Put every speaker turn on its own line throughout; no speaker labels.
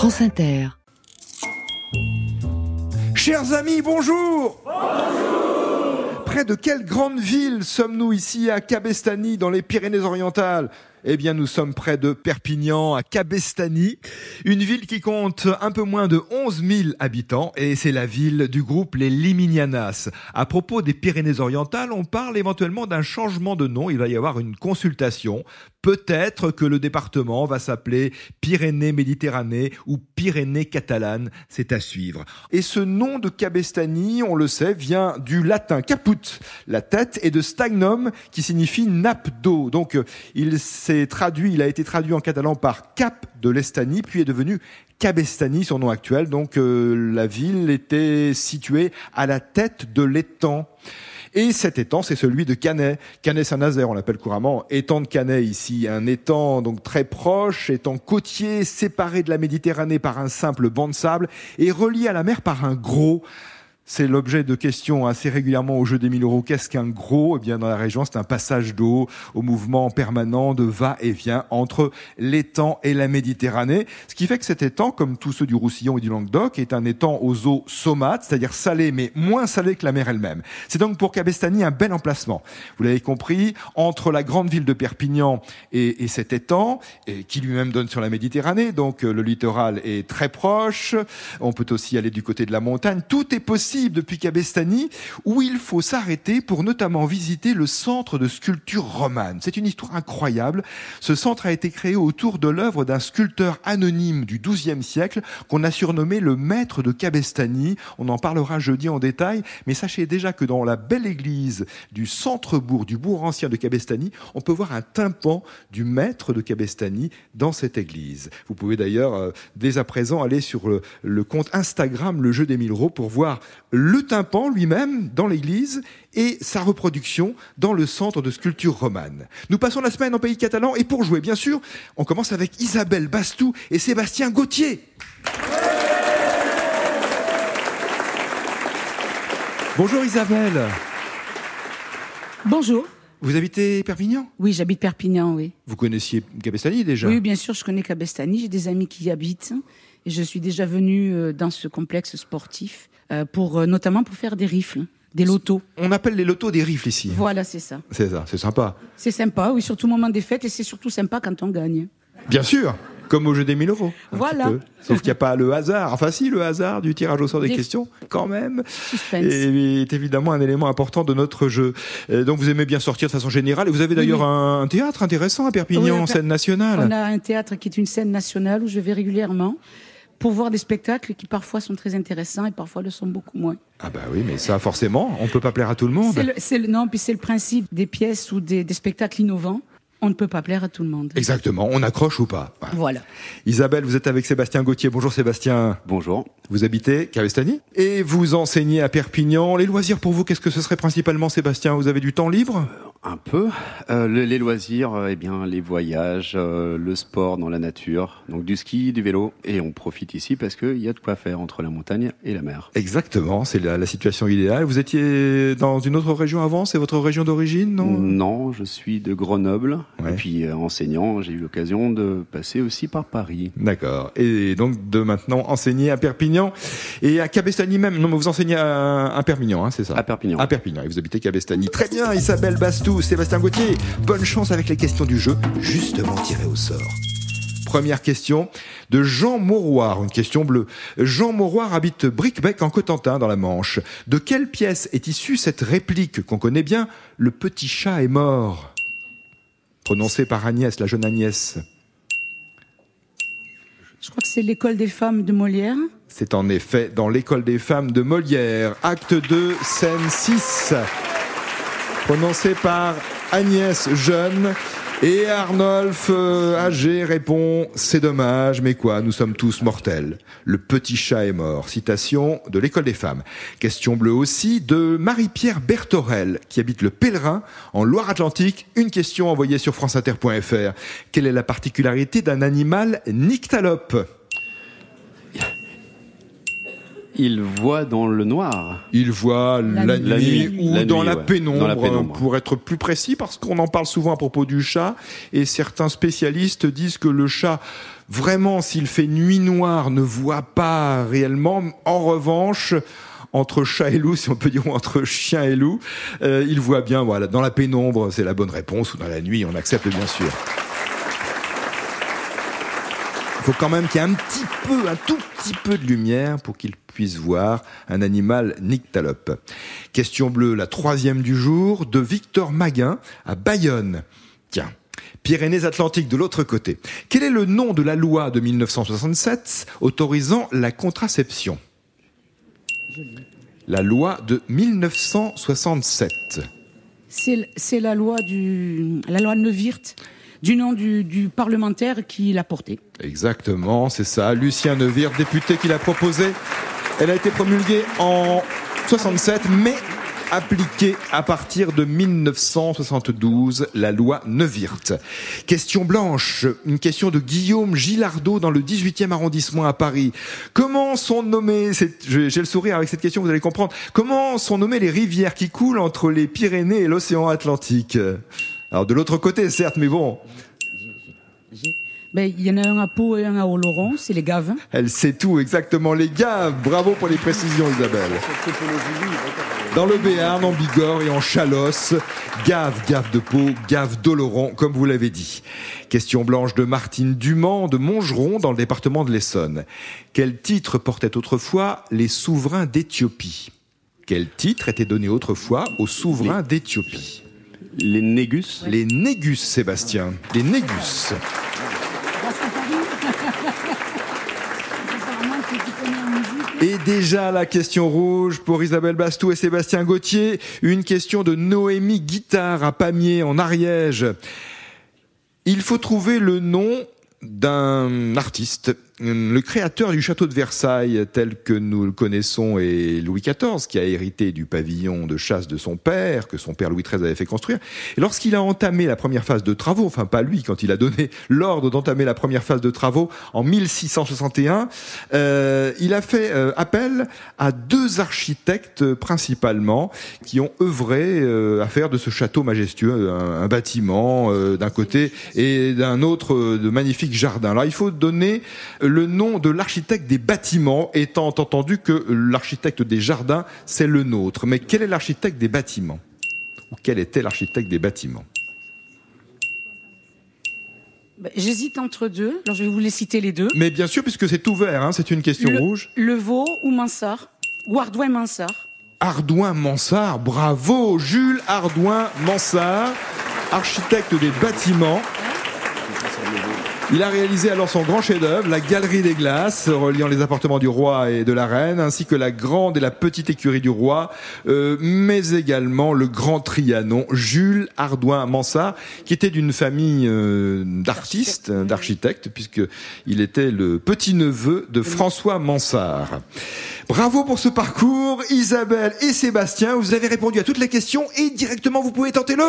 France Inter.
Chers amis, bonjour Près de quelle grande ville sommes-nous ici à Cabestany, dans les Pyrénées-Orientales? Eh bien, nous sommes près de Perpignan, à Cabestany, une ville qui compte un peu moins de 11 000 habitants, et c'est la ville du groupe les Liminianas. À propos des Pyrénées-Orientales, on parle éventuellement d'un changement de nom. Il va y avoir une consultation. Peut-être que le département va s'appeler Pyrénées-Méditerranée ou Pyrénées-Catalanes. C'est à suivre. Et ce nom de Cabestany, on le sait, vient du latin caput, la tête, et de stagnum, qui signifie nappe d'eau. Donc, il il a été traduit en catalan par Cap de l'Estanie, puis est devenu Cabestany, son nom actuel. Donc, euh, la ville était située à la tête de l'étang. Et cet étang, c'est celui de Canet. Canet-Saint-Nazaire, on l'appelle couramment étang de Canet ici. Un étang donc très proche, étang côtier, séparé de la Méditerranée par un simple banc de sable et relié à la mer par un gros. C'est l'objet de questions assez régulièrement au jeu des 1000 euros. Qu'est-ce qu'un gros? Eh bien, dans la région, c'est un passage d'eau au mouvement permanent de va-et-vient entre l'étang et la Méditerranée. Ce qui fait que cet étang, comme tous ceux du Roussillon et du Languedoc, est un étang aux eaux saumates, c'est-à-dire salées, mais moins salées que la mer elle-même. C'est donc pour Cabestany un bel emplacement. Vous l'avez compris, entre la grande ville de Perpignan et, et cet étang, qui lui-même donne sur la Méditerranée, donc euh, le littoral est très proche. On peut aussi aller du côté de la montagne. Tout est possible depuis Cabestany, où il faut s'arrêter pour notamment visiter le centre de sculpture romane. C'est une histoire incroyable. Ce centre a été créé autour de l'œuvre d'un sculpteur anonyme du XIIe siècle qu'on a surnommé le maître de Cabestany. On en parlera jeudi en détail, mais sachez déjà que dans la belle église du centre-bourg, du bourg ancien de Cabestany, on peut voir un tympan du maître de Cabestany dans cette église. Vous pouvez d'ailleurs euh, dès à présent aller sur le, compte Instagram Le Jeu des Mille Euros pour voir le tympan lui-même dans l'église et sa reproduction dans le centre de sculpture romane. Nous passons la semaine en pays catalan et pour jouer, bien sûr, on commence avec Isabelle Bastou et Sébastien Gauthier. Bonjour Isabelle.
Bonjour.
Vous habitez Perpignan?
Oui, j'habite Perpignan, oui.
Vous connaissiez Cabestany déjà?
Oui, bien sûr, je connais Cabestany, j'ai des amis qui y habitent et je suis déjà venue euh, dans ce complexe sportif pour euh, notamment pour faire des rifles, des lotos.
On appelle les lotos des rifles ici.
Voilà, c'est ça.
C'est ça, c'est sympa.
C'est sympa, oui, surtout au moment des fêtes et c'est surtout sympa quand on gagne.
Bien sûr comme au jeu des 1000 euros.
Voilà.
Sauf qu'il n'y a pas le hasard. Enfin, si, le hasard du tirage au sort des
Des-
questions, quand même,
Suspense.
est, est évidemment un élément important de notre jeu. Euh, donc, vous aimez bien sortir de façon générale. Et vous avez d'ailleurs
Oui,
un théâtre intéressant à Perpignan,
Oui,
en scène nationale.
On a un théâtre qui est une scène nationale où je vais régulièrement pour voir des spectacles qui parfois sont très intéressants et parfois le sont beaucoup moins.
Ah bah oui, mais ça, forcément, on peut pas plaire à tout le monde.
C'est le, non, puis c'est le principe des pièces ou des, des spectacles innovants. On ne peut pas plaire à tout le monde.
Exactement, on accroche ou pas. Voilà.
Voilà.
Isabelle, vous êtes avec Sébastien Gauthier. Bonjour Sébastien.
Bonjour.
Vous habitez Cabestany et vous enseignez à Perpignan. Les loisirs pour vous, qu'est-ce que ce serait principalement Sébastien? Vous avez du temps libre?
Un peu. Euh, le- les loisirs, euh, eh bien, les voyages, euh, le sport dans la nature, donc du ski, du vélo, et on profite ici parce qu'il y a de quoi faire entre la montagne et la mer.
Exactement, c'est la, la situation idéale. Vous étiez dans une autre région avant, c'est votre région d'origine, non?
Non, je suis de Grenoble,
Ouais.
et puis euh, enseignant, j'ai eu l'occasion de passer aussi par Paris.
D'accord. Et donc de maintenant enseigner à Perpignan et à Cabestany même. Non, mais vous enseignez à, à Perpignan, hein, c'est ça?
À Perpignan.
À Perpignan. Et vous habitez Cabestany. Très bien, Isabelle Bastou, Sébastien Gauthier. Bonne chance avec les questions du jeu, justement tirées au sort. Première question de Jean Mauroir, une question bleue. Jean Mauroir habite Bricbec en Cotentin dans la Manche. De quelle pièce est issue cette réplique qu'on connaît bien Le petit chat est mort Prononcée par Agnès, la jeune Agnès.
Je crois que c'est l'école des femmes de Molière.
C'est en effet dans l'école des femmes de Molière, acte 2, scène 6, prononcé par Agnès Jeune. Et Arnolphe, euh, âgé, répond C'est dommage, mais quoi, nous sommes tous mortels. Le petit chat est mort. Citation de l'école des femmes. Question bleue aussi de Marie-Pierre Bertorel, qui habite le Pèlerin, en Loire-Atlantique. Une question envoyée sur franceinter.fr. Quelle est la particularité d'un animal nyctalope?
Il voit dans le noir.
Il voit la,
La
nuit,
nuit.
ou
La
dans,
nuit,
la
ouais.
pénombre,
Dans la pénombre.
pour être plus précis, parce qu'on en parle souvent à propos du chat, et certains spécialistes disent que le chat, vraiment, s'il fait nuit noire, ne voit pas réellement. En revanche, entre chat et loup, si on peut dire, ou entre chien et loup, euh, il voit bien, voilà, dans la pénombre, c'est la bonne réponse, ou dans la nuit, on accepte bien sûr. Il faut quand même qu'il y ait un petit peu, un tout petit peu de lumière pour qu'il puisse voir un animal nyctalope. Question bleue, la troisième du jour, de Victor Maguin à Bayonne. Tiens. Pyrénées-Atlantiques de l'autre côté. Quel est le nom de la loi de 1967 autorisant la contraception? La loi de 1967.
C'est la loi du la loi Neuwirth du nom du, du parlementaire qui l'a portée.
Exactement, c'est ça. Lucien Neuwirth, député qui l'a proposé. Elle a été promulguée en 67, mais appliquée à partir de 1972, la loi Neuwirth. Question blanche, une question de Guillaume Gilardot dans le 18e arrondissement à Paris. Comment sont nommées, j'ai le sourire avec cette question, vous allez comprendre, comment sont nommées les rivières qui coulent entre les Pyrénées et l'océan Atlantique? Alors de l'autre côté, certes, mais bon,
Ben, il y en a un à Pau et un à Oloron, c'est les Gaves.
Elle sait tout, exactement. Les gars, bravo pour les précisions, Isabelle. Dans le Béarn, en Bigorre et en Chalosse, Gave, Gave de Pau, Gave d'Oloron, comme vous l'avez dit. Question blanche de Martine Dumont de Montgeron dans le département de l'Essonne. Quel titre portait autrefois les souverains d'Éthiopie? Quel titre était donné autrefois aux souverains d'Éthiopie?
Les Négus.
Les Négus, Sébastien. Les Négus. Et déjà la question rouge pour Isabelle Bastou et Sébastien Gauthier. Une question de Noémie Guitard à Pamiers en Ariège. Il faut trouver le nom d'un artiste. Le créateur du château de Versailles, tel que nous le connaissons, est Louis XIV, qui a hérité du pavillon de chasse de son père, que son père Louis XIII avait fait construire. Et lorsqu'il a entamé la première phase de travaux, enfin pas lui, quand il a donné l'ordre d'entamer la première phase de travaux en 1661, euh, il a fait euh, appel à deux architectes principalement qui ont œuvré euh, à faire de ce château majestueux un, un bâtiment d'un côté et d'un autre de magnifiques jardins. Alors il faut donner le nom de l'architecte des bâtiments, étant entendu que l'architecte des jardins, c'est le nôtre. Mais quel est l'architecte des bâtiments? Ou quel était l'architecte des bâtiments?
Ben, J'hésite entre deux, alors je vais vous les citer les deux.
Mais bien sûr, puisque c'est ouvert, hein, c'est une question
Le,
rouge.
Levaux ou Mansart Ou Ardouin Mansart
Ardouin Mansart, bravo Jules Ardouin Mansart, architecte des bâtiments. Il a réalisé alors son grand chef-d'œuvre, la Galerie des Glaces, reliant les appartements du roi et de la reine, ainsi que la grande et la petite écurie du roi, euh, mais également le grand Trianon, Jules Ardouin Mansart, qui était d'une famille euh, d'artistes, d'architectes, puisque il était le petit-neveu de François Mansart. Bravo pour ce parcours, Isabelle et Sébastien. Vous avez répondu à toutes les questions et directement vous pouvez tenter le.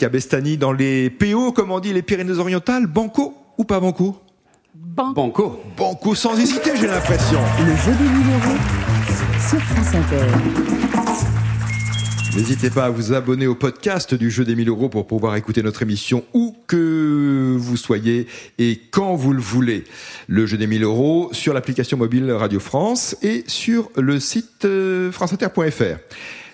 Cabestany, dans les PO, comme on dit, les Pyrénées-Orientales, Banco ou pas Banco?
Ban-
Banco.
Banco sans hésiter, j'ai l'impression.
Le jeu des 1000 euros sur France Inter.
N'hésitez pas à vous abonner au podcast du jeu des 1000 euros pour pouvoir écouter notre émission où que vous soyez et quand vous le voulez. Le jeu des 1000 euros sur l'application mobile Radio France et sur le site euh, franceinter.fr.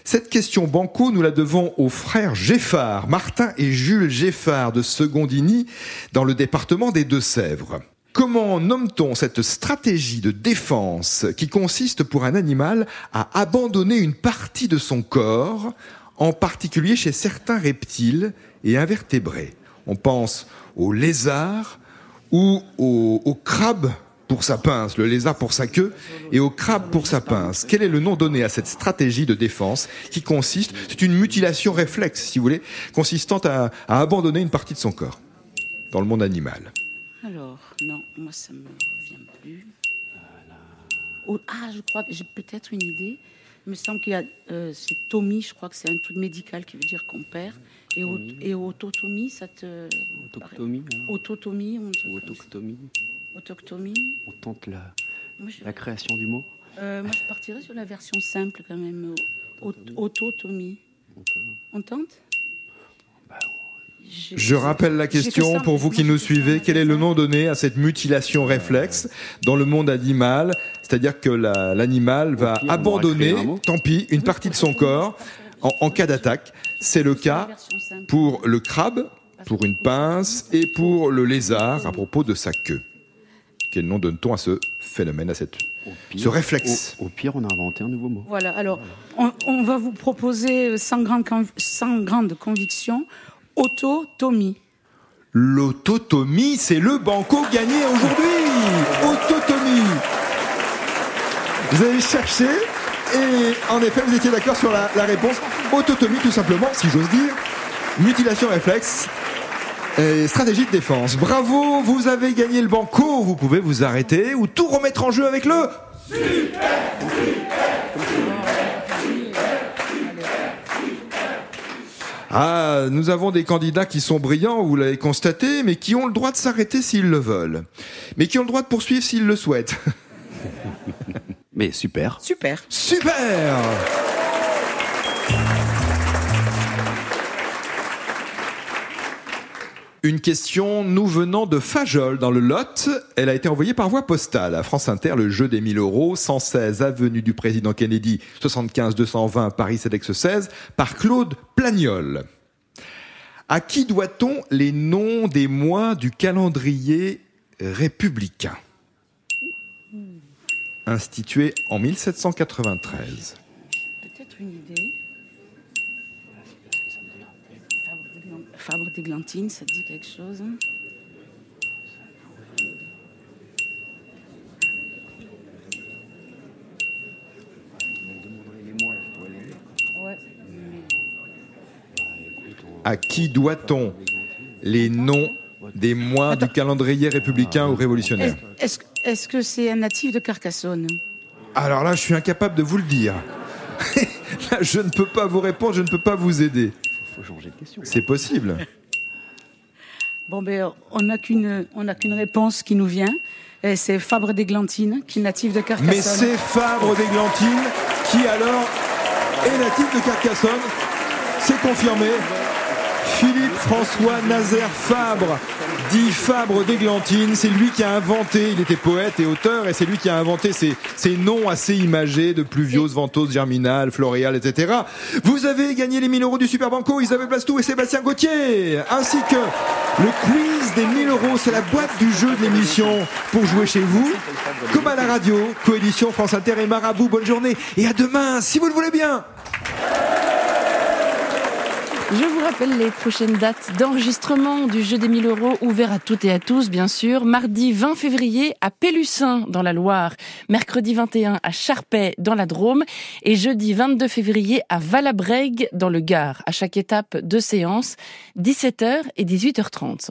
Cette question banco, nous la devons aux frères Geffard, Martin et Jules Geffard de Secondigny, dans le département des Deux-Sèvres. Comment nomme-t-on cette stratégie de défense qui consiste pour un animal à abandonner une partie de son corps, en particulier chez certains reptiles et invertébrés? On pense au lézard ou au, au crabe pour sa pince, le lézard pour sa queue et au crabe pour sa pince. Quel est le nom donné à cette stratégie de défense qui consiste, c'est une mutilation réflexe, si vous voulez, consistant à, à abandonner une partie de son corps dans le monde animal
Alors, non, moi ça me revient plus. Oh, ah, je crois que j'ai peut-être une idée. Il me semble qu'il y a. euh, c'est Tommy, je crois que c'est un truc médical qui veut dire qu'on perd. Et, au- et autotomie, ça te.
Hein,
Autotomie,
autoctomie. On tente la,
Moi je,
la création du mot.
euh, moi, je partirais sur la version simple quand même. au- Autotomie. On tente? J'ai-
Je rappelle la question pour vous qui nous suivez. Quel est le nom donné à cette mutilation réflexe dans le monde animal? C'est-à-dire que la- l'animal va
pire,
abandonner, tant pis, une partie de son corps en, en cas d'attaque. C'est le cas pour le crabe, pour une pince et pour le lézard à propos de sa queue. Quel nom donne-t-on à ce phénomène, à cette...
Pire,
Ce réflexe.
Au, au pire, on a inventé un nouveau mot.
Voilà, alors on, on va vous proposer euh, sans grande, conv- sans grande conviction autotomie.
L'autotomie, c'est le banco gagné aujourd'hui Autotomie Vous avez cherché et en effet, vous étiez d'accord sur la, la réponse. Autotomie, tout simplement, si j'ose dire. Mutilation réflexe. Et stratégie de défense. Bravo, vous avez gagné le banco. Vous pouvez vous arrêter ou tout remettre en jeu avec le. Ah, nous avons des candidats qui sont brillants, vous l'avez constaté, mais qui ont le droit de s'arrêter s'ils le veulent. Mais qui ont le droit de poursuivre s'ils le souhaitent.
Mais super.
Super.
Super Une question nous venant de Fajol dans le Lot. Elle a été envoyée par voie postale à France Inter, le jeu des 1000 euros, 116 avenue du président Kennedy, 75 220 Paris CEDEX 16, par Claude Plagnol. À qui doit-on les noms des mois du calendrier républicain? Institué en 1793.
Peut-être une idée. Fabre d'Églantine, ça te dit quelque chose hein? Ouais.
À qui doit-on les noms des mois du calendrier républicain ou révolutionnaire?
Est-ce que c'est un natif de Carcassonne?
Alors là, je suis incapable de vous le dire. là, je ne peux pas vous répondre, je ne peux pas vous aider.
Faut changer de question.
C'est possible.
Bon, ben, on n'a qu'une, on n'a qu'une réponse qui nous vient. Et c'est Fabre d'Églantine, qui est natif de Carcassonne.
Mais c'est Fabre d'Églantine qui alors est natif de Carcassonne. C'est confirmé. Philippe François Nazaire Fabre, dit Fabre d'Églantine, c'est lui qui a inventé, il était poète et auteur, et c'est lui qui a inventé ces, ces noms assez imagés de pluviose, ventose, germinal, floréal, etc. Vous avez gagné les 1000 euros du Super Banco, Isabelle Blastou et Sébastien Gauthier, ainsi que le quiz des 1000 euros, c'est la boîte du jeu de l'émission pour jouer chez vous. Comme à la radio, coédition France Inter et Marabout, bonne journée, et à demain, si vous le voulez bien.
Je vous rappelle les prochaines dates d'enregistrement du jeu des 1000 euros ouvert à toutes et à tous, bien sûr. Mardi 20 février à Pélussin dans la Loire, mercredi 21 à Charpey dans la Drôme et jeudi 22 février à Valabrègue dans le Gard. À chaque étape, deux séances, 17h et 18h30.